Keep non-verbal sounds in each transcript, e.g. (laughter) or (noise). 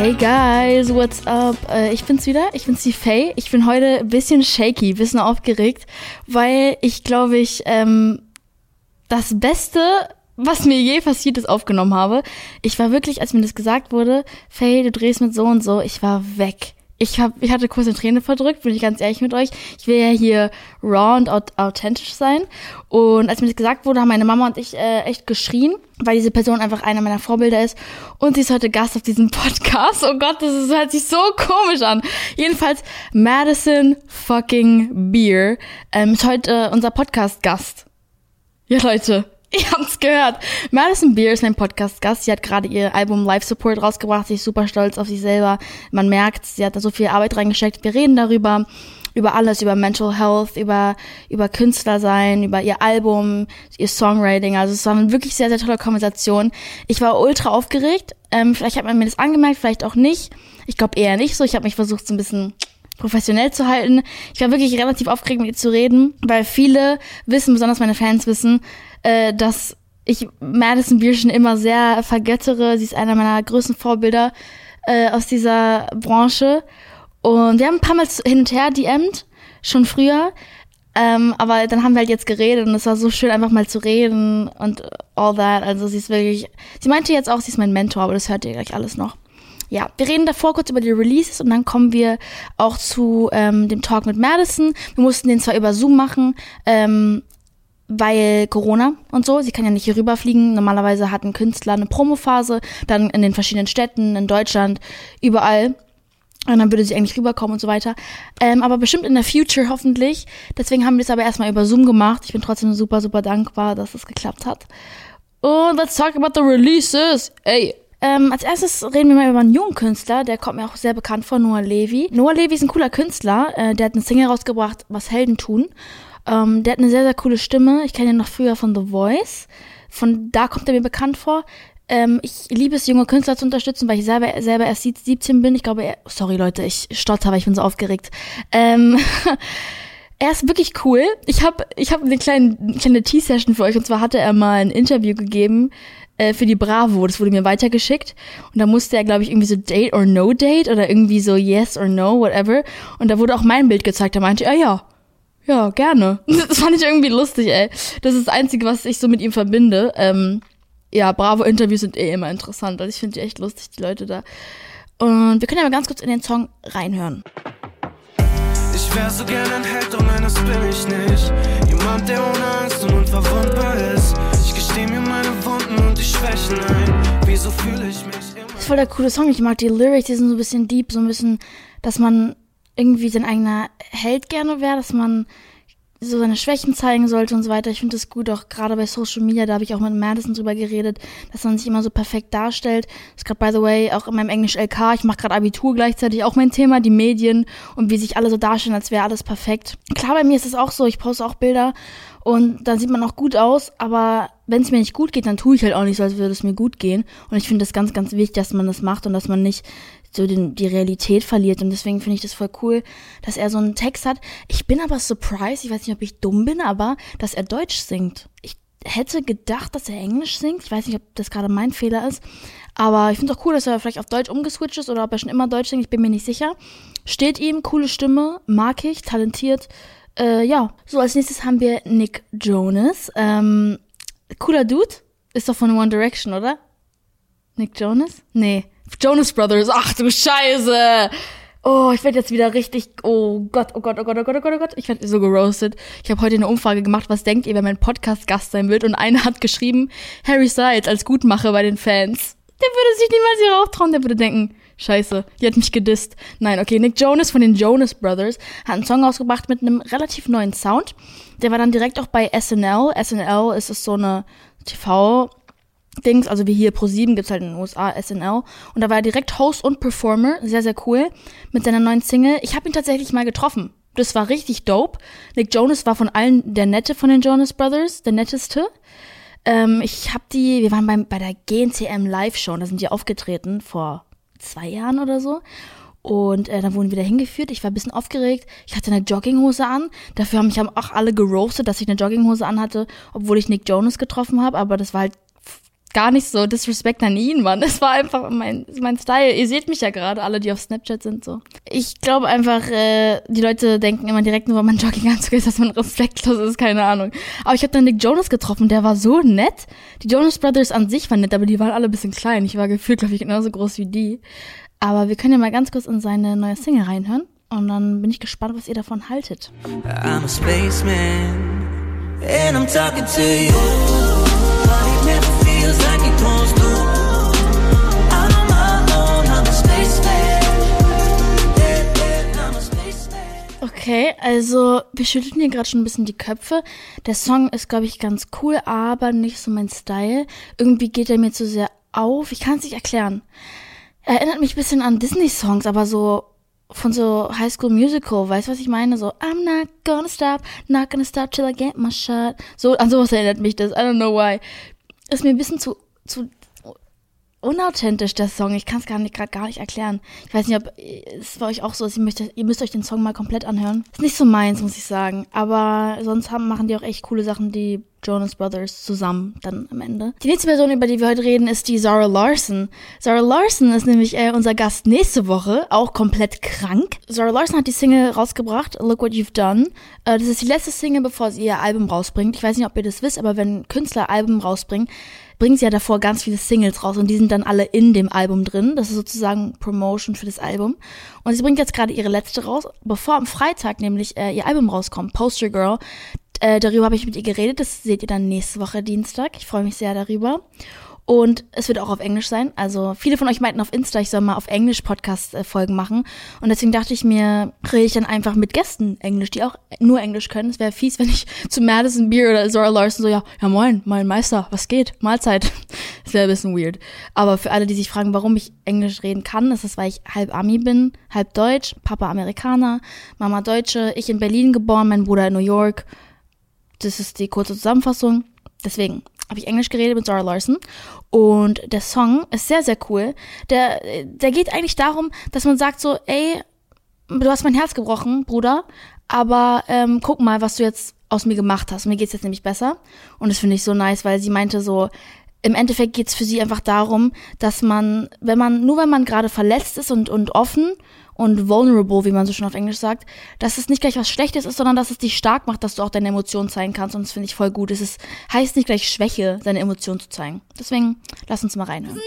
Hey guys, what's up? Äh, ich bin's wieder, ich bin's die Faye. Ich bin heute ein bisschen shaky, ein bisschen aufgeregt, weil ich glaube ich ähm, das Beste, was mir je passiert ist, aufgenommen habe. Ich war wirklich, als mir das gesagt wurde, Faye, du drehst mit so und so, ich war weg ich, hab, ich hatte kurz eine Träne verdrückt, bin ich ganz ehrlich mit euch. Ich will ja hier raw und authentisch sein. Und als mir das gesagt wurde, haben meine Mama und ich äh, echt geschrien, weil diese Person einfach einer meiner Vorbilder ist. Und sie ist heute Gast auf diesem (laughs) Podcast. Oh Gott, das, ist, hört sich so komisch an. Jedenfalls, Madison fucking Beer ähm, ist heute äh, unser Podcast-Gast. Ja, Leute, Ihr habt's gehört. Madison Beer ist mein Podcast-Gast. Sie hat gerade ihr Album Life Support rausgebracht. Sie ist super stolz auf sich selber. Man merkt, sie hat da so viel Arbeit reingesteckt. Wir reden darüber, über alles, über Mental Health, über, über Künstler sein, über ihr Album, ihr Songwriting. Also es war eine wirklich sehr, sehr tolle Konversation. Ich war ultra aufgeregt. Ähm, vielleicht hat man mir das angemerkt, vielleicht auch nicht. Ich glaube eher nicht so. Ich habe mich versucht, so ein bisschen professionell zu halten. Ich war wirklich relativ aufgeregt, mit ihr zu reden, weil viele wissen, besonders meine Fans wissen, äh, dass ich Madison Beer schon immer sehr vergöttere. Sie ist einer meiner größten Vorbilder äh, aus dieser Branche. Und wir haben ein paar Mal hin und her DM'd, schon früher. Ähm, aber dann haben wir halt jetzt geredet und es war so schön, einfach mal zu reden und all that. Also sie ist wirklich, sie meinte jetzt auch, sie ist mein Mentor, aber das hört ihr gleich alles noch. Ja, wir reden davor kurz über die Releases und dann kommen wir auch zu ähm, dem Talk mit Madison. Wir mussten den zwar über Zoom machen, ähm, weil Corona und so, sie kann ja nicht hier rüberfliegen. Normalerweise hat ein Künstler eine Promophase, dann in den verschiedenen Städten, in Deutschland, überall. Und dann würde sie eigentlich rüberkommen und so weiter. Ähm, aber bestimmt in der Future hoffentlich. Deswegen haben wir es aber erstmal über Zoom gemacht. Ich bin trotzdem super, super dankbar, dass es geklappt hat. Und let's talk about the releases. Ey. Ähm, als erstes reden wir mal über einen jungen Künstler, der kommt mir auch sehr bekannt vor, Noah Levy. Noah Levy ist ein cooler Künstler, äh, der hat eine Single rausgebracht, was Helden tun. Ähm, der hat eine sehr, sehr coole Stimme. Ich kenne ihn noch früher von The Voice. Von da kommt er mir bekannt vor. Ähm, ich liebe es, junge Künstler zu unterstützen, weil ich selber, selber erst 17 bin. Ich glaube, er, sorry Leute, ich stotter, weil ich bin so aufgeregt. Ähm, (laughs) er ist wirklich cool. Ich habe ich hab eine kleine, kleine Tea-Session für euch. Und zwar hatte er mal ein Interview gegeben äh, für die Bravo. Das wurde mir weitergeschickt. Und da musste er, glaube ich, irgendwie so Date or No Date oder irgendwie so Yes or No, whatever. Und da wurde auch mein Bild gezeigt. Da meinte er, ja, ja, gerne. (laughs) Das fand ich irgendwie lustig, ey. Das ist das Einzige, was ich so mit ihm verbinde. Ähm, ja, Bravo-Interviews sind eh immer interessant. Also ich finde die echt lustig, die Leute da. Und wir können ja mal ganz kurz in den Song reinhören. Ich wär so gern ein Held, doch nein, das bin ich nicht. Jemand, der ohne Angst und unverwundbar ist. Das ist voll der coole Song. Ich mag die Lyrics, die sind so ein bisschen deep, so ein bisschen, dass man irgendwie sein eigener Held gerne wäre, dass man so seine Schwächen zeigen sollte und so weiter. Ich finde das gut, auch gerade bei Social Media, da habe ich auch mit Madison drüber geredet, dass man sich immer so perfekt darstellt. Das ist gerade, by the way, auch in meinem Englisch LK, ich mache gerade Abitur gleichzeitig auch mein Thema, die Medien und wie sich alle so darstellen, als wäre alles perfekt. Klar, bei mir ist es auch so, ich poste auch Bilder und dann sieht man auch gut aus, aber wenn es mir nicht gut geht, dann tue ich halt auch nicht so, als würde es mir gut gehen. Und ich finde das ganz, ganz wichtig, dass man das macht und dass man nicht so den, die Realität verliert. Und deswegen finde ich das voll cool, dass er so einen Text hat. Ich bin aber surprised, ich weiß nicht, ob ich dumm bin, aber dass er Deutsch singt. Ich hätte gedacht, dass er Englisch singt. Ich weiß nicht, ob das gerade mein Fehler ist. Aber ich finde es auch cool, dass er vielleicht auf Deutsch umgeswitcht ist oder ob er schon immer Deutsch singt. Ich bin mir nicht sicher. Steht ihm, coole Stimme, mag ich, talentiert. Äh, ja. So, als nächstes haben wir Nick Jonas. Ähm, cooler Dude. Ist doch von One Direction, oder? Nick Jonas? Nee. Jonas Brothers. Ach du Scheiße. Oh, ich werde jetzt wieder richtig. Oh Gott, oh Gott, oh Gott, oh Gott, oh Gott, oh Gott. Ich werde so geroastet. Ich habe heute eine Umfrage gemacht, was denkt ihr, wenn mein Podcast Gast sein wird? Und einer hat geschrieben, Harry Styles als Gutmacher bei den Fans. Der würde sich niemals hier auftrauen, der würde denken, Scheiße, die hat mich gedisst. Nein, okay, Nick Jonas von den Jonas Brothers hat einen Song ausgebracht mit einem relativ neuen Sound. Der war dann direkt auch bei SNL. SNL ist es so eine TV Dings, also wie hier Pro7 gibt's halt in den USA SNL und da war er direkt Host und Performer, sehr sehr cool mit seiner neuen Single. Ich habe ihn tatsächlich mal getroffen. Das war richtig dope. Nick Jonas war von allen der nette von den Jonas Brothers, der netteste. Ähm, ich habe die, wir waren beim, bei der GNCM Live Show, da sind die aufgetreten vor zwei Jahren oder so. Und äh, dann wurden wir wieder hingeführt. Ich war ein bisschen aufgeregt. Ich hatte eine Jogginghose an. Dafür haben mich auch alle geroastet, dass ich eine Jogginghose anhatte, obwohl ich Nick Jonas getroffen habe. Aber das war halt gar nicht so Disrespect an ihn, Mann. Es war einfach mein, mein Style. Ihr seht mich ja gerade, alle, die auf Snapchat sind, so. Ich glaube einfach, äh, die Leute denken immer direkt nur, weil man Jogginganzug ist, dass man respektlos ist, keine Ahnung. Aber ich habe dann Nick Jonas getroffen, der war so nett. Die Jonas Brothers an sich waren nett, aber die waren alle ein bisschen klein. Ich war gefühlt, glaube ich, genauso groß wie die. Aber wir können ja mal ganz kurz in seine neue Single reinhören. Und dann bin ich gespannt, was ihr davon haltet. I'm a spaceman and I'm talking to you. Okay, also wir schütteln hier gerade schon ein bisschen die Köpfe. Der Song ist, glaube ich, ganz cool, aber nicht so mein Style. Irgendwie geht er mir zu sehr auf. Ich kann es nicht erklären. Er erinnert mich ein bisschen an Disney-Songs, aber so von so High School Musical, weißt du, was ich meine? So, I'm not gonna stop, not gonna stop till I get my shot. So, an sowas erinnert mich das. I don't know why. Ist mir ein bisschen zu, zu unauthentisch, der Song. Ich kann es gar nicht, grad gar nicht erklären. Ich weiß nicht, ob es bei euch auch so ist. Ihr müsst, ihr müsst euch den Song mal komplett anhören. Ist nicht so meins, muss ich sagen. Aber sonst haben, machen die auch echt coole Sachen, die Jonas Brothers zusammen dann am Ende. Die nächste Person, über die wir heute reden, ist die Zara Larson. Zara Larson ist nämlich äh, unser Gast nächste Woche, auch komplett krank. Zara Larson hat die Single rausgebracht, Look What You've Done. Äh, das ist die letzte Single, bevor sie ihr Album rausbringt. Ich weiß nicht, ob ihr das wisst, aber wenn Künstler Album rausbringen, bringen sie ja davor ganz viele Singles raus und die sind dann alle in dem Album drin. Das ist sozusagen Promotion für das Album. Und sie bringt jetzt gerade ihre letzte raus, bevor am Freitag nämlich äh, ihr Album rauskommt, Poster Girl. Äh, darüber habe ich mit ihr geredet. Das seht ihr dann nächste Woche Dienstag. Ich freue mich sehr darüber. Und es wird auch auf Englisch sein. Also viele von euch meinten auf Insta, ich soll mal auf Englisch Podcast-Folgen machen. Und deswegen dachte ich mir, rede ich dann einfach mit Gästen Englisch, die auch nur Englisch können. Es wäre fies, (laughs) wenn ich zu Madison Beer oder Zora Larson so, ja, ja moin, mein Meister, was geht? Mahlzeit. (laughs) Das wäre ein bisschen weird. Aber für alle, die sich fragen, warum ich Englisch reden kann, ist es, weil ich halb Ami bin, halb Deutsch, Papa Amerikaner, Mama Deutsche, ich in Berlin geboren, mein Bruder in New York. Das ist die kurze Zusammenfassung. Deswegen habe ich Englisch geredet mit Zara Larson. Und der Song ist sehr, sehr cool. Der, der geht eigentlich darum, dass man sagt so, ey, du hast mein Herz gebrochen, Bruder, aber ähm, guck mal, was du jetzt aus mir gemacht hast. Mir geht's jetzt nämlich besser. Und das finde ich so nice, weil sie meinte so, im Endeffekt geht's für sie einfach darum, dass man, wenn man, nur wenn man gerade verletzt ist und, und offen und vulnerable, wie man so schon auf Englisch sagt, dass es nicht gleich was Schlechtes ist, sondern dass es dich stark macht, dass du auch deine Emotionen zeigen kannst. Und das finde ich voll gut. Es ist, heißt nicht gleich Schwäche, seine Emotionen zu zeigen. Deswegen, lass uns mal reinhören.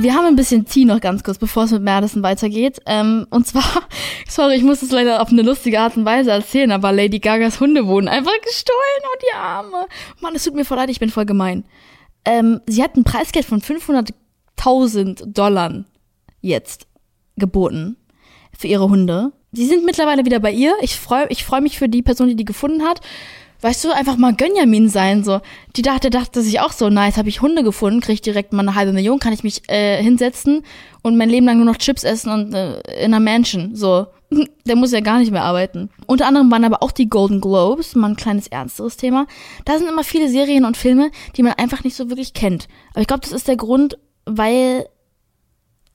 Wir haben ein bisschen Tee noch ganz kurz, bevor es mit Madison weitergeht. Ähm, und zwar, (laughs) sorry, ich muss es leider auf eine lustige Art und Weise erzählen, aber Lady Gagas Hunde wurden einfach gestohlen und die Arme. Mann, es tut mir voll leid, ich bin voll gemein. Ähm, sie hat ein Preisgeld von 500.000 Dollar jetzt geboten für ihre Hunde. Sie sind mittlerweile wieder bei ihr. Ich freue ich freu mich für die Person, die die gefunden hat weißt du, einfach mal Gönjamin sein, so. Die dachte, dachte sich auch so, nice, habe ich Hunde gefunden, krieg ich direkt mal eine halbe Million, kann ich mich äh, hinsetzen und mein Leben lang nur noch Chips essen und äh, in einer Mansion, so. (laughs) Der muss ja gar nicht mehr arbeiten. Unter anderem waren aber auch die Golden Globes, mal ein kleines ernsteres Thema. Da sind immer viele Serien und Filme, die man einfach nicht so wirklich kennt. Aber ich glaube, das ist der Grund, weil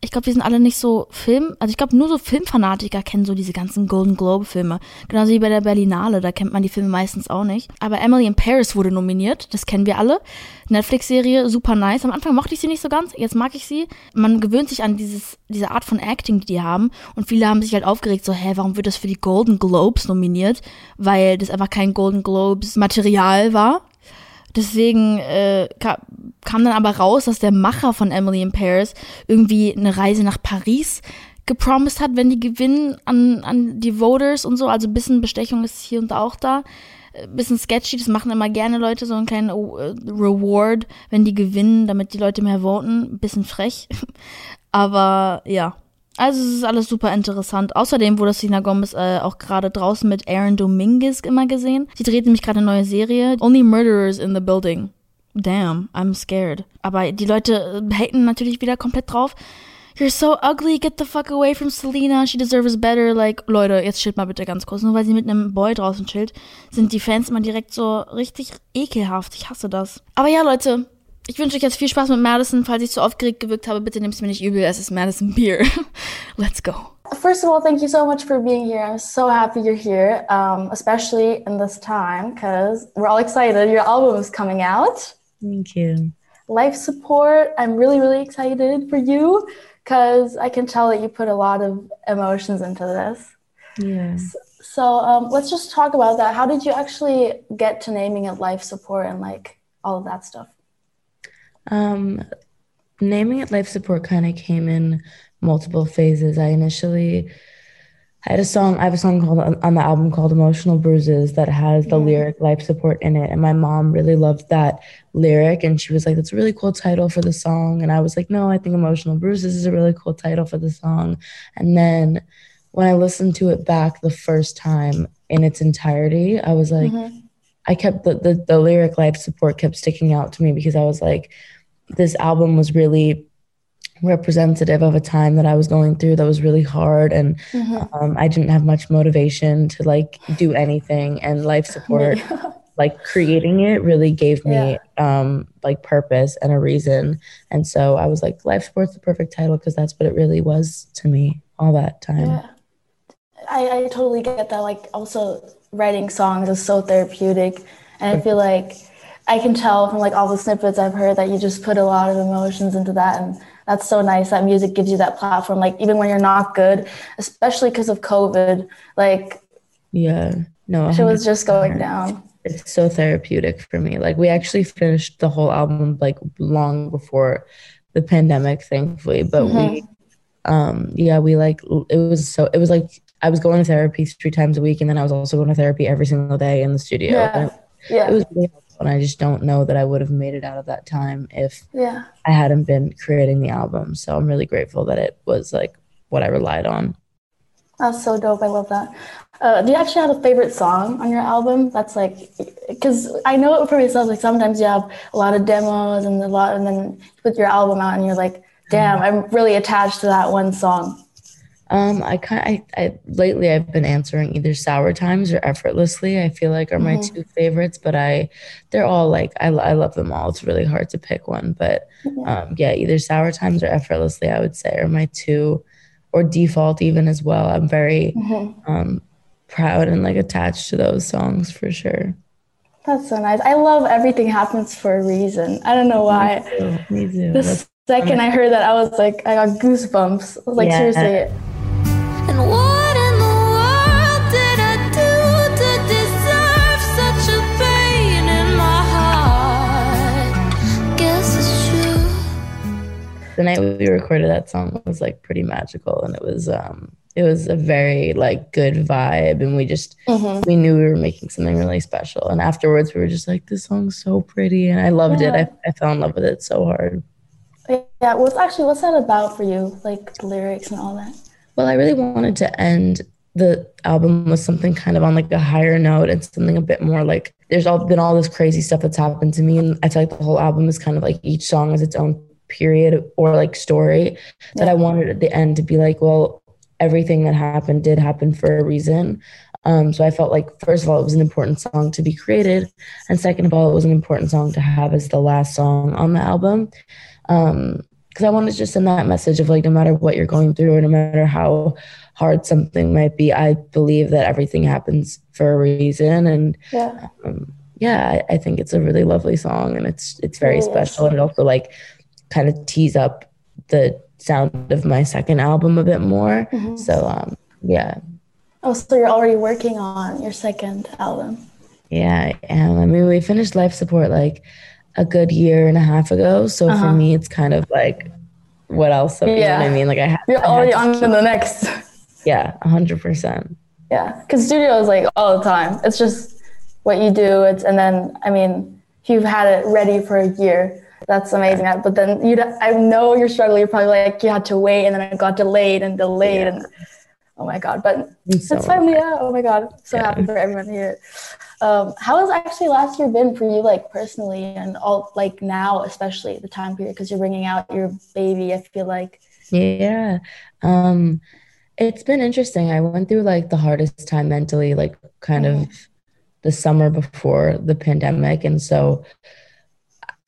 ich glaube, wir sind alle nicht so Film, also ich glaube, nur so Filmfanatiker kennen so diese ganzen Golden Globe Filme. Genauso wie bei der Berlinale, da kennt man die Filme meistens auch nicht. Aber Emily in Paris wurde nominiert, das kennen wir alle. Netflix-Serie, super nice. Am Anfang mochte ich sie nicht so ganz, jetzt mag ich sie. Man gewöhnt sich an dieses, diese Art von Acting, die die haben. Und viele haben sich halt aufgeregt, so, hä, warum wird das für die Golden Globes nominiert? Weil das einfach kein Golden Globes Material war. Deswegen äh, kam dann aber raus, dass der Macher von Emily in Paris irgendwie eine Reise nach Paris gepromised hat, wenn die gewinnen an, an die Voters und so. Also ein bisschen Bestechung ist hier und da auch da. Äh, bisschen sketchy, das machen immer gerne Leute, so einen kleinen äh, Reward, wenn die gewinnen, damit die Leute mehr voten. Bisschen frech. (laughs) Aber ja. Also es ist alles super interessant. Außerdem wurde Selena Gomez äh, auch gerade draußen mit Aaron Dominguez immer gesehen. Sie dreht nämlich gerade eine neue Serie. Only Murderers in the Building. Damn, I'm scared. Aber die Leute äh, haten natürlich wieder komplett drauf. You're so ugly, get the fuck away from Selena, she deserves better. Like, Leute, jetzt chillt mal bitte ganz kurz. Nur weil sie mit einem Boy draußen chillt, sind die Fans immer direkt so richtig ekelhaft. Ich hasse das. Aber ja, Leute, ich wünsche euch jetzt viel Spaß mit Madison. Falls ich zu aufgeregt gewirkt habe, bitte nehmt es mir nicht übel. Es ist Madison Beer. (laughs) Let's go. First of all, thank you so much for being here. I'm so happy you're here, um, especially in this time because we're all excited. Your album is coming out. Thank you. Life support. I'm really, really excited for you because I can tell that you put a lot of emotions into this. Yeah. So, so um, let's just talk about that. How did you actually get to naming it life support and like all of that stuff? Um, naming it life support kind of came in multiple phases. I initially I had a song, I have a song called on the album called Emotional Bruises that has the lyric life support in it. And my mom really loved that lyric. And she was like, that's a really cool title for the song. And I was like, no, I think Emotional Bruises is a really cool title for the song. And then when I listened to it back the first time in its entirety, I was like, mm-hmm. I kept the, the, the lyric life support kept sticking out to me because I was like, this album was really representative of a time that I was going through that was really hard and mm-hmm. um, I didn't have much motivation to like do anything and life (laughs) support like creating it really gave me yeah. um, like purpose and a reason and so I was like life support's the perfect title because that's what it really was to me all that time yeah. I, I totally get that like also writing songs is so therapeutic and I feel like I can tell from like all the snippets I've heard that you just put a lot of emotions into that and that's so nice that music gives you that platform like even when you're not good especially because of covid like yeah no it was just going down it's so therapeutic for me like we actually finished the whole album like long before the pandemic thankfully but mm-hmm. we um yeah we like it was so it was like i was going to therapy three times a week and then i was also going to therapy every single day in the studio yeah. It, yeah. it was really and I just don't know that I would have made it out of that time if yeah. I hadn't been creating the album. So I'm really grateful that it was like what I relied on. That's so dope. I love that. Uh, do you actually have a favorite song on your album? That's like, because I know it for myself, like sometimes you have a lot of demos and a lot, and then you put your album out and you're like, damn, I'm really attached to that one song. Um, I kind I, I lately I've been answering either sour times or effortlessly. I feel like are my mm-hmm. two favorites, but I they're all like I I love them all. It's really hard to pick one, but mm-hmm. um, yeah, either sour times or effortlessly I would say are my two, or default even as well. I'm very mm-hmm. um, proud and like attached to those songs for sure. That's so nice. I love everything happens for a reason. I don't know why. Me too. Me too. The That's second I heard that, I was like, I got goosebumps. I was like, yeah. seriously and what in the world did I do to deserve such a pain in my heart? Guess it's true. The night we recorded that song was like pretty magical and it was um it was a very like good vibe and we just mm-hmm. we knew we were making something really special and afterwards we were just like this song's so pretty and i loved yeah. it I, I fell in love with it so hard yeah what's actually what's that about for you like the lyrics and all that well, I really wanted to end the album with something kind of on like a higher note and something a bit more like there's all been all this crazy stuff that's happened to me and I feel like the whole album is kind of like each song has its own period or like story that I wanted at the end to be like, well, everything that happened did happen for a reason. Um, so I felt like first of all it was an important song to be created, and second of all it was an important song to have as the last song on the album. Um, because I wanted to just send that message of like, no matter what you're going through, or no matter how hard something might be, I believe that everything happens for a reason. And yeah, um, yeah, I, I, think it's a really lovely song, and it's it's very special, and it also like kind of tease up the sound of my second album a bit more. Mm-hmm. So um, yeah. Oh, so you're already working on your second album? Yeah, I am. I mean, we finished Life Support like a good year and a half ago. So uh-huh. for me, it's kind of like, what else? You yeah. know what I mean? Like I have, you're already on to the next. Yeah, a hundred percent. Yeah, because studio is like all the time. It's just what you do. It's and then I mean, if you've had it ready for a year, that's amazing. Yeah. But then you, I know you're struggling. You're probably like you had to wait, and then it got delayed and delayed, yeah. and oh my god! But it's, so finally out. Oh my god! So yeah. happy for everyone here. Um, how has actually last year been for you, like personally, and all like now, especially the time period, because you're bringing out your baby. I feel like. Yeah, um, it's been interesting. I went through like the hardest time mentally, like kind mm-hmm. of the summer before the pandemic, and so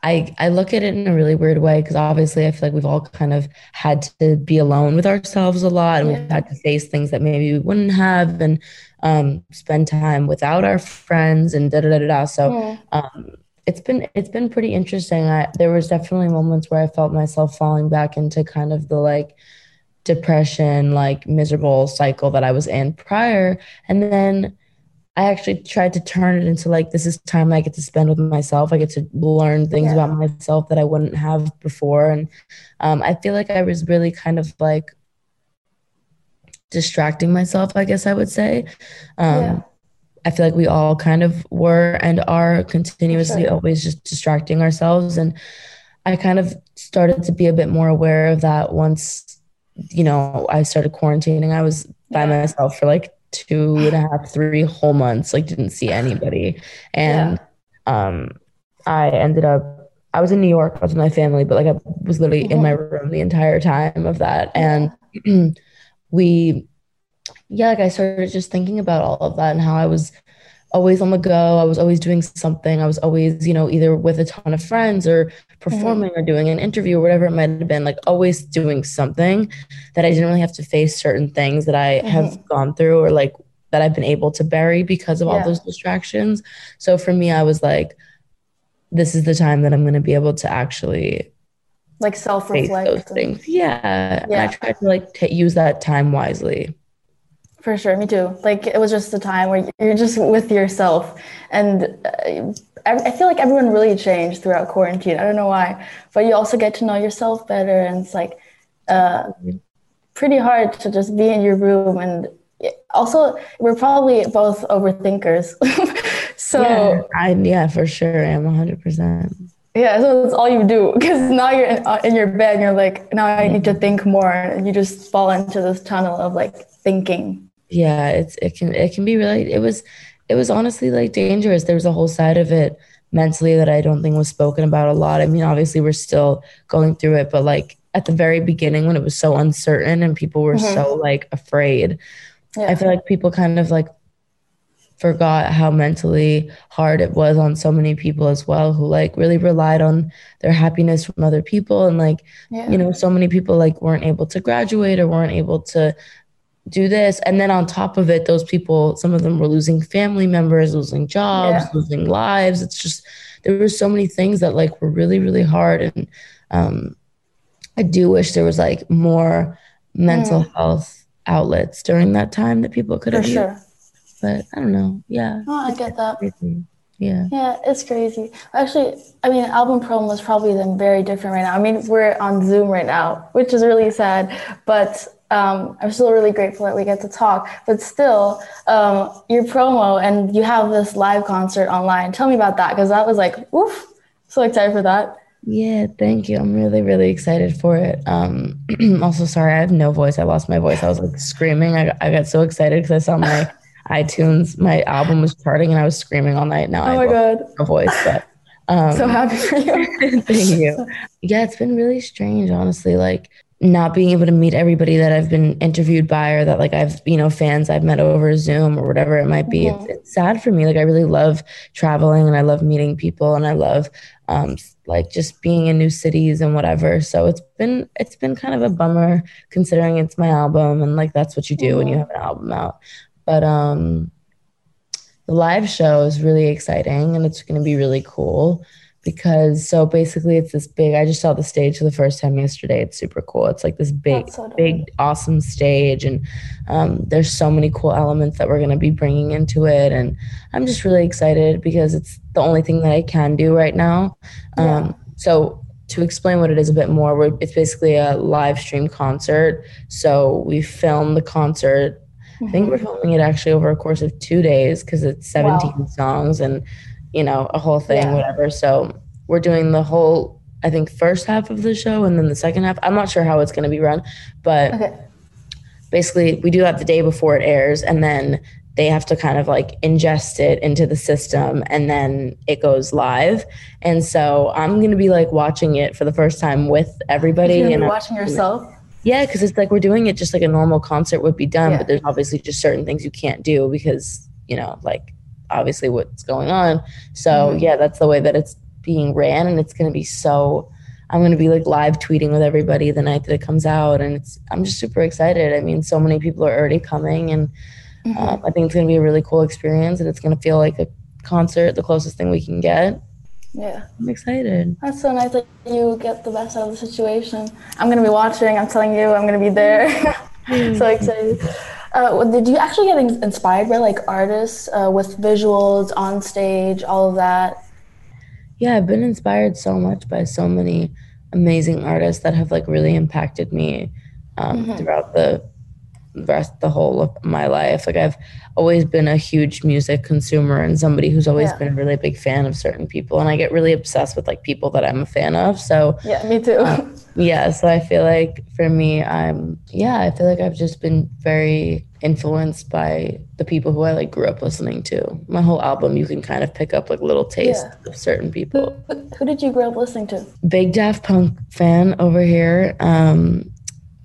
I, I look at it in a really weird way because obviously I feel like we've all kind of had to be alone with ourselves a lot and yeah. we've had to face things that maybe we wouldn't have and um, spend time without our friends and da da da da. So yeah. um, it's been it's been pretty interesting. I, there was definitely moments where I felt myself falling back into kind of the like depression, like miserable cycle that I was in prior, and then I actually tried to turn it into like this is time I get to spend with myself. I get to learn things yeah. about myself that I wouldn't have before, and um, I feel like I was really kind of like distracting myself. I guess I would say. Um, yeah. I feel like we all kind of were and are continuously sure. always just distracting ourselves, and I kind of started to be a bit more aware of that once, you know, I started quarantining. I was by myself for like two and a half, three whole months, like didn't see anybody. And yeah. um I ended up I was in New York, I was with my family, but like I was literally mm-hmm. in my mm-hmm. room the entire time of that. And (clears throat) we yeah, like I started just thinking about all of that and how I was always on the go. I was always doing something. I was always, you know, either with a ton of friends or performing mm-hmm. or doing an interview or whatever it might have been, like always doing something that I didn't really have to face certain things that I mm-hmm. have gone through or like that I've been able to bury because of yeah. all those distractions. So for me, I was like, this is the time that I'm going to be able to actually like self-reflect those things. Yeah. yeah. And I try to like t- use that time wisely. For sure, me too. Like it was just a time where you're just with yourself, and uh, I feel like everyone really changed throughout quarantine. I don't know why, but you also get to know yourself better, and it's like uh, pretty hard to just be in your room. And also, we're probably both overthinkers, (laughs) so yeah, I yeah for sure I am 100. percent yeah, so that's all you do because now you're in, uh, in your bed and you're like, now I need to think more, and you just fall into this tunnel of like thinking yeah it's it can it can be really it was it was honestly like dangerous there was a whole side of it mentally that i don't think was spoken about a lot i mean obviously we're still going through it but like at the very beginning when it was so uncertain and people were mm-hmm. so like afraid yeah. i feel like people kind of like forgot how mentally hard it was on so many people as well who like really relied on their happiness from other people and like yeah. you know so many people like weren't able to graduate or weren't able to do this. And then on top of it those people some of them were losing family members losing jobs yeah. losing lives. It's just there were so many things that like were really really hard. And um i do wish there was like more mental mm. health outlets during that time that people could have sure. but i don't know. Yeah. Oh, i get that. Crazy. yeah. Yeah it's crazy. Actually i mean album promo is probably then very different right now. I mean we're on zoom right now which is really sad. But um, I'm still really grateful that we get to talk. But still, um, your promo and you have this live concert online. Tell me about that because that was like, oof, so excited for that. Yeah, thank you. I'm really, really excited for it. Um, (clears throat) also, sorry, I have no voice. I lost my voice. I was like screaming. I, I got so excited because I saw my (laughs) iTunes, my album was charting, and I was screaming all night. Now oh I my god, no voice, but (laughs) um, so happy for you. (laughs) thank you. Yeah, it's been really strange, honestly. Like not being able to meet everybody that I've been interviewed by or that like I've, you know, fans I've met over Zoom or whatever it might be. Mm-hmm. It's, it's, sad for me. Like I really love traveling and I love meeting people and I love um like just being in new cities and whatever. So it's been it's been kind of a bummer considering it's my album and like that's what you do mm-hmm. when you mm-hmm. have an album out. But um the live show is really exciting and it's going to be really cool because so basically it's this big i just saw the stage for the first time yesterday it's super cool it's like this big so big awesome stage and um, there's so many cool elements that we're going to be bringing into it and i'm just really excited because it's the only thing that i can do right now yeah. um, so to explain what it is a bit more it's basically a live stream concert so we filmed the concert mm-hmm. i think we're mm-hmm. filming it actually over a course of two days because it's 17 wow. songs and you know, a whole thing, yeah. whatever. So we're doing the whole, I think, first half of the show and then the second half. I'm not sure how it's going to be run, but okay. basically, we do that the day before it airs, and then they have to kind of like ingest it into the system and then it goes live. And so I'm going to be like watching it for the first time with everybody. and watching yourself? Yeah, because it's like we're doing it just like a normal concert would be done, yeah. but there's obviously just certain things you can't do because, you know, like obviously what's going on. So mm-hmm. yeah, that's the way that it's being ran and it's going to be so i'm going to be like live tweeting with everybody the night that it comes out and it's i'm just super excited i mean so many people are already coming and Mm-hmm. um, i think it's going to be a really cool experience and it's going to feel like a concert the closest thing we can get Yeah. i'm excited That's so nice that you get the best out of the situation. I'm gonna be watching. I'm telling you, I'm gonna be there. (laughs) (laughs) so excited. Uh, did you actually get inspired by like artists uh, with visuals on stage, all of that? yeah i've been inspired so much by so many amazing artists that have like really impacted me um, throughout the rest the whole of my life like i've always been a huge music consumer and somebody who's always Yeah. been a really big fan of certain people and i get really obsessed with like people that i'm a fan of so Yeah, me too. yeah so i feel like for me i'm yeah i feel like i've just been very influenced by the people who i like grew up listening to my whole album you can kind of pick up like little tastes Yeah. of certain people who, who did you grow up listening to? big Daft Punk fan over here. Um,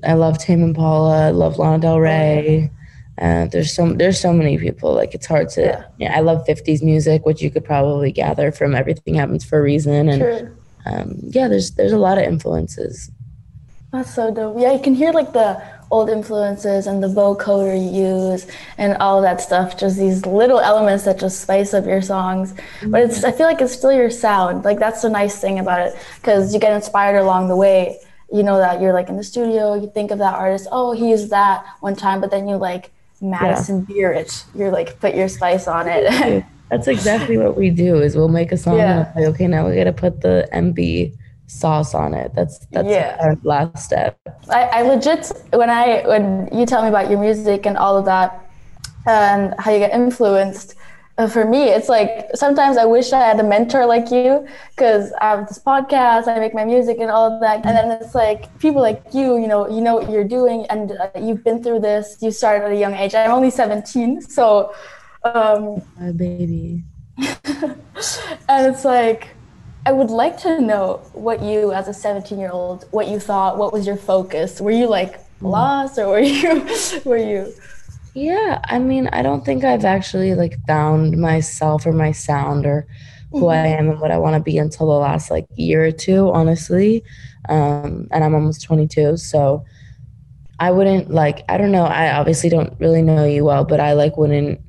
I love Tame Impala. I love Lana Del Rey. Uh, there's so there's so many people. Like it's hard to. Yeah. Yeah. I love '50s music, which you could probably gather from Everything Happens for a Reason. And True. um, yeah, there's there's a lot of influences. That's so dope. Yeah, you can hear like the old influences and the vocoder you use and all that stuff. Just these little elements that just spice up your songs. But it's I feel like it's still your sound. Like that's the nice thing about it because you get inspired along the way. You know that you're like in the studio. You think of that artist. Oh, he used that one time, but then you like Madison Beer it. You're like put your spice on it. That's exactly what we do. Is we'll make a song Yeah. and like, okay, now we got to put the MB sauce on it. That's that's Yeah. our last step. I, I legit when I when you tell me about your music and all of that and how you get influenced for me it's like sometimes i wish i had a mentor like you because i have this podcast i make my music and all of that and then it's like people like you you know you know what you're doing and uh, you've been through this you started at a young age. I'm only 17 so um, My baby. (laughs) and it's like i would like to know what you as a 17 year old what you thought what was your focus? Were you like lost or were you (laughs) were you Yeah, I mean, I don't think I've actually like found myself or my sound or who I am and what I want to be until the last like year or two, honestly. Um, and I'm almost 22, so I wouldn't like I don't know. I obviously don't really know you well, but I like wouldn't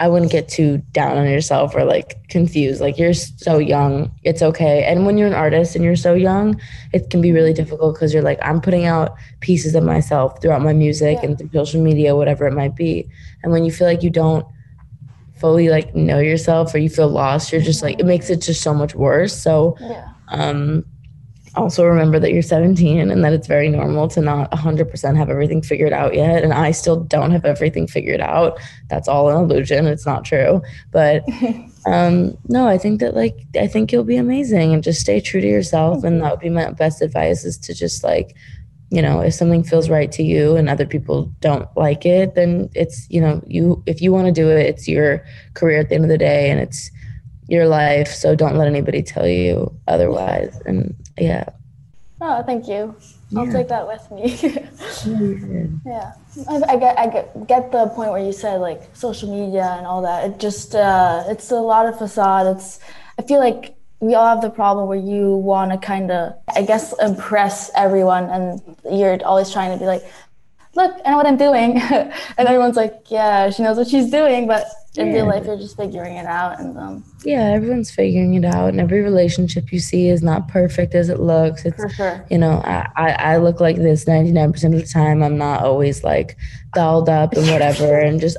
I wouldn't get too down on yourself or like confused. Like you're so young, it's okay. And when you're an artist and you're so young, it can be really difficult because you're like, I'm putting out pieces of myself throughout my music Yeah. and through social media, whatever it might be. And when you feel like you don't fully like know yourself or you feel lost, you're just like it makes it just so much worse. So yeah um also remember that you're 17 and that it's very normal to not 100% have everything figured out yet. And i still don't have everything figured out. That's all an illusion. It's not true. But (laughs) um no i think that like i think you'll be amazing and just stay true to yourself. And that would be my best advice is to just like you know if something feels right to you and other people don't like it then it's you know you if you want to do it it's your career at the end of the day and it's your life. So don't let anybody tell you otherwise. And yeah. Oh thank you. I'll take that with me. (laughs) Yeah. I, I get i get get the point where you said like social media and all that. It just uh it's a lot of facade. It's i feel like we all have the problem where you want to kind of i guess impress everyone and you're always trying to be like look i know what i'm doing. (laughs) And everyone's like yeah she knows what she's doing but in real life you're just figuring it out and um yeah everyone's figuring it out and every relationship you see is not perfect as it looks. It's for sure. you know I, I i look like this 99% of the time. I'm not always like dolled up and whatever (laughs) and just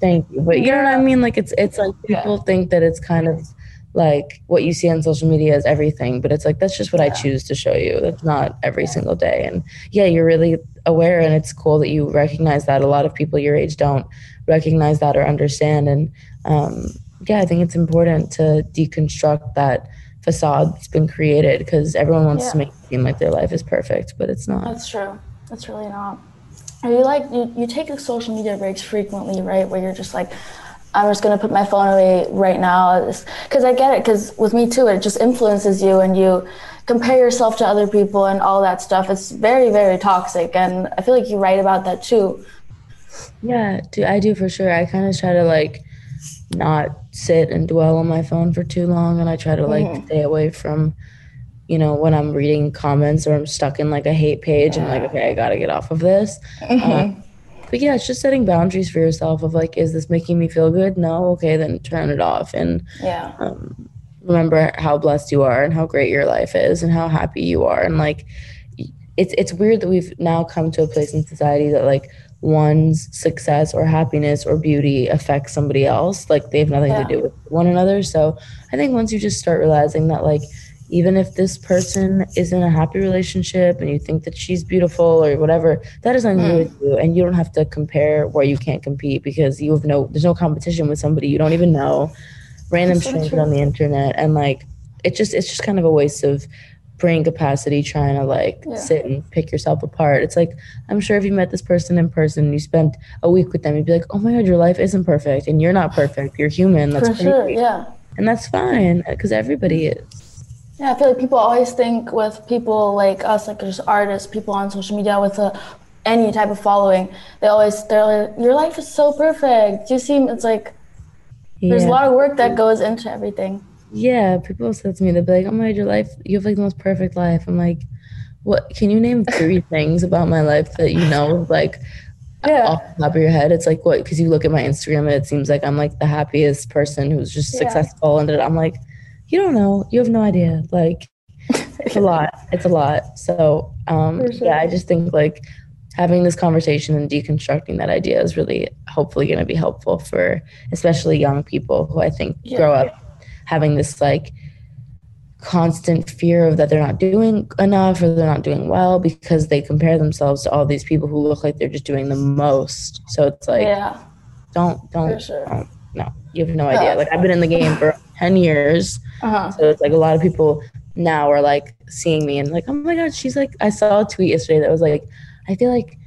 thank you. But you know what i mean? Like it's it's like people think that it's kind of like what you see on social media is everything but it's like that's just what i choose to show you. That's not every single day. And yeah you're really aware and it's cool that you recognize that. A lot of people your age don't recognize that or understand. And um, yeah i think it's important to deconstruct that facade that's been created because everyone wants to make it seem like their life is perfect but it's not That's true. That's really not. Are you like you, you take social media breaks frequently, right? Where you're just like, I'm just gonna put my phone away right now, because I get it. Because with me too, it just influences you, and you compare yourself to other people and all that stuff. It's very very toxic, and I feel like you write about that too. Yeah, do I do for sure. I kind of try to like not sit and dwell on my phone for too long and I try to like Mhm. stay away from you know when I'm reading comments or I'm stuck in like a hate page I'm like okay I got to get off of this. Mhm. But yeah, it's just setting boundaries for yourself of like is this making me feel good? No, okay, then turn it off and yeah. um, remember how blessed you are and how great your life is and how happy you are and like it's it's weird that we've now come to a place in society that like one's success or happiness or beauty affects somebody else like they have nothing Yeah. to do with one another so i think once you just start realizing that like even if this person is in a happy relationship and you think that she's beautiful or whatever that is nothing to Mm. with you and you don't have to compare where you can't compete because you have no there's no competition with somebody you don't even know random so stranger on the internet and like it just it's just kind of a waste of brain capacity trying to like Yeah. sit and pick yourself apart it's like i'm sure if you met this person in person and you spent a week with them you'd be like oh my god your life isn't perfect and you're not perfect you're human that's For crazy. sure. Yeah. and that's fine because everybody is Yeah, I feel like people always think with people like us, like just artists, people on social media with a, any type of following, they always they're like, your life is so perfect. You seem it's like there's a lot of work that goes into everything. Yeah people have said to me they'll be like oh my god your life you have like the most perfect life i'm like what can you name three (laughs) things about my life that you know like (laughs) Yeah. off the top of your head. It's like what because you look at my Instagram and it seems like I'm like the happiest person who's just Yeah. successful and I'm like, you don't know, you have no idea. Like it's a lot. (laughs) It's a lot. So um sure. yeah, I just think like having this conversation and deconstructing that idea is really hopefully gonna be helpful for especially young people who I think Yeah. grow up having this like constant fear of that they're not doing enough or they're not doing well because they compare themselves to all these people who look like they're just doing the most. So it's like yeah, don't don't, sure. don't no. You have no idea. Like I've been in the game for ten years. Uh-huh. So it's like a lot of people now are like seeing me and like, oh my god, she's like I saw a tweet yesterday that was like, I feel like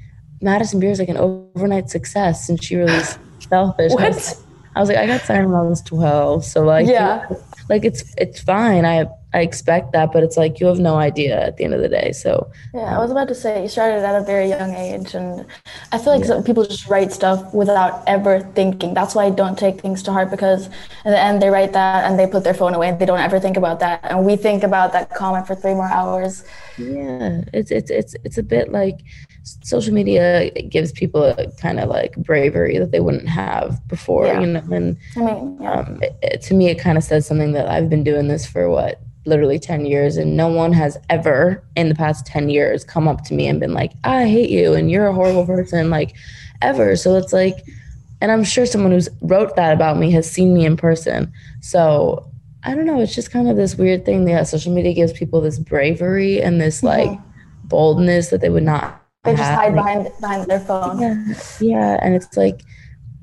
Madison Beer is like an overnight success since she released (gasps) Selfish. And I was What? I was like, I got signed when I was 12. So like, Yeah. like it's it's fine. I I expect that, but it's like you have no idea at the end of the day. So Yeah, I was about to say you started at a very young age, and I feel like some people just write stuff without ever thinking. That's why I don't take things to heart because in the end they write that and they put their phone away and they don't ever think about that, and we think about that comment for three more hours. yeah, it's it's it's it's a bit like social media gives people a kind of like bravery that they wouldn't have before, Yeah. you know. And I mean, yeah, um, it, it- to me, it kind of says something that I've been doing this for what literally 10 years and no one has ever in the past 10 years come up to me and been like i hate you and you're a horrible person like ever so it's like and i'm sure someone who's wrote that about me has seen me in person so i don't know it's just kind of this weird thing that social media gives people this bravery and this like boldness that they would not they just have. hide behind behind their phone. Yeah, yeah, and it's like,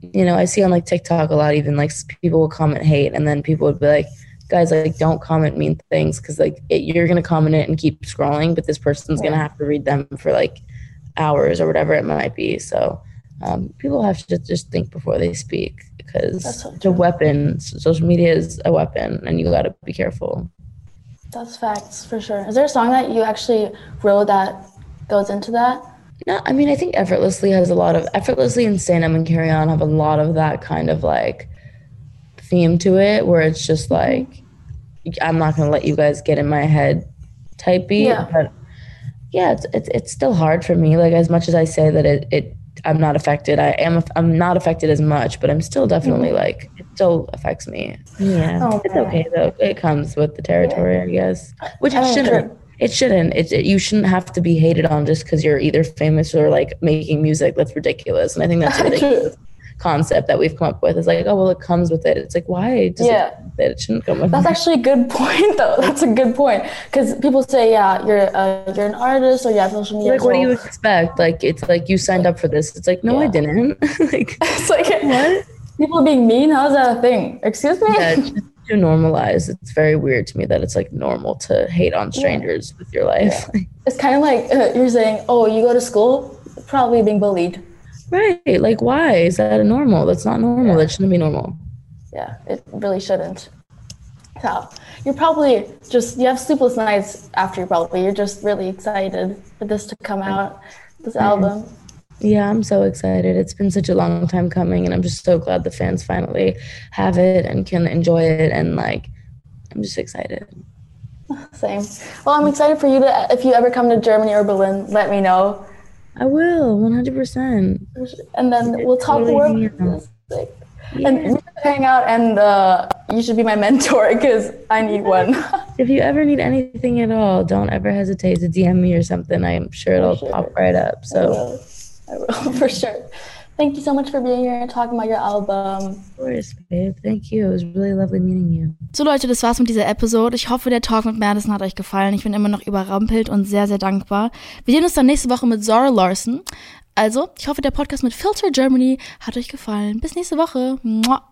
you know, I see on like TikTok a lot. Even like people will comment hate, and then people would be like, "Guys, like, don't comment mean things because like it, you're gonna comment it and keep scrolling, but this person's gonna have to read them for like hours or whatever it might be." So um, people have to just think before they speak because so it's a weapon. Social media is a weapon, and you got to be careful. That's facts for sure. Is there a song that you actually wrote that goes into that? No, I mean, I think effortlessly has a lot of effortlessly and up and carry on have a lot of that kind of like theme to it, where it's just like I'm not gonna let you guys get in my head type beat, Yeah. but yeah, it's, it's it's still hard for me. Like as much as I say that it it I'm not affected, I am I'm not affected as much, but I'm still definitely mm-hmm. like it still affects me. Yeah, Oh, it's okay though. It comes with the territory, I guess. Which I it shouldn't. true. It shouldn't. It, it- you shouldn't have to be hated on just because you're either famous or like making music. That's ridiculous. And I think that's a (laughs) ridiculous concept that we've come up with. It's like, oh well, it comes with it. It's like, why does Yeah. it, it? Shouldn't come with That's it. actually a good point, (laughs) though. That's a good point because people say, "Yeah, you're uh, you're an artist or you have social media." like, what do you expect? Like, it's like you signed up for this. It's like, no, I didn't. (laughs) like, It's like what? people being mean. How's that a thing? Excuse me. Yeah, too normalized. It's very weird to me that it's like normal to hate on strangers with your life. (laughs) It's kind of like uh, you're saying, "Oh, you go to school, probably being bullied." right. Like, why is that normal? That's not normal. That shouldn't be normal. Yeah, it really shouldn't. So you're probably just you have sleepless nights after you probably you're just really excited for this to come out, this album. Yeah, I'm so excited. It's been such a long time coming, and I'm just so glad the fans finally have it and can enjoy it. And like, I'm just excited. (laughs) Same. Well, I'm excited for you to, if you ever come to Germany or Berlin, let me know. I will, 100%. And then we'll talk Totally more. hang about out. this. Like, And we should hang out, and uh, you should be my (laughs) mentor because I need one. (laughs) If you ever need anything at all, don't ever hesitate to DM me or something. I'm sure it'll sure. pop right up. So. I (laughs) will for sure. Thank you so much for being here and talking about your album. of course, babe. Thank you. It was really lovely meeting you. So Leute, das war's mit dieser Episode. Ich hoffe, der Talk mit Madison hat euch gefallen. Ich bin immer noch überrampelt und sehr, sehr dankbar. Wir sehen uns dann nächste Woche mit Zara Larson. Also, ich hoffe, der Podcast mit Filter Germany hat euch gefallen. Bis nächste Woche. Mua.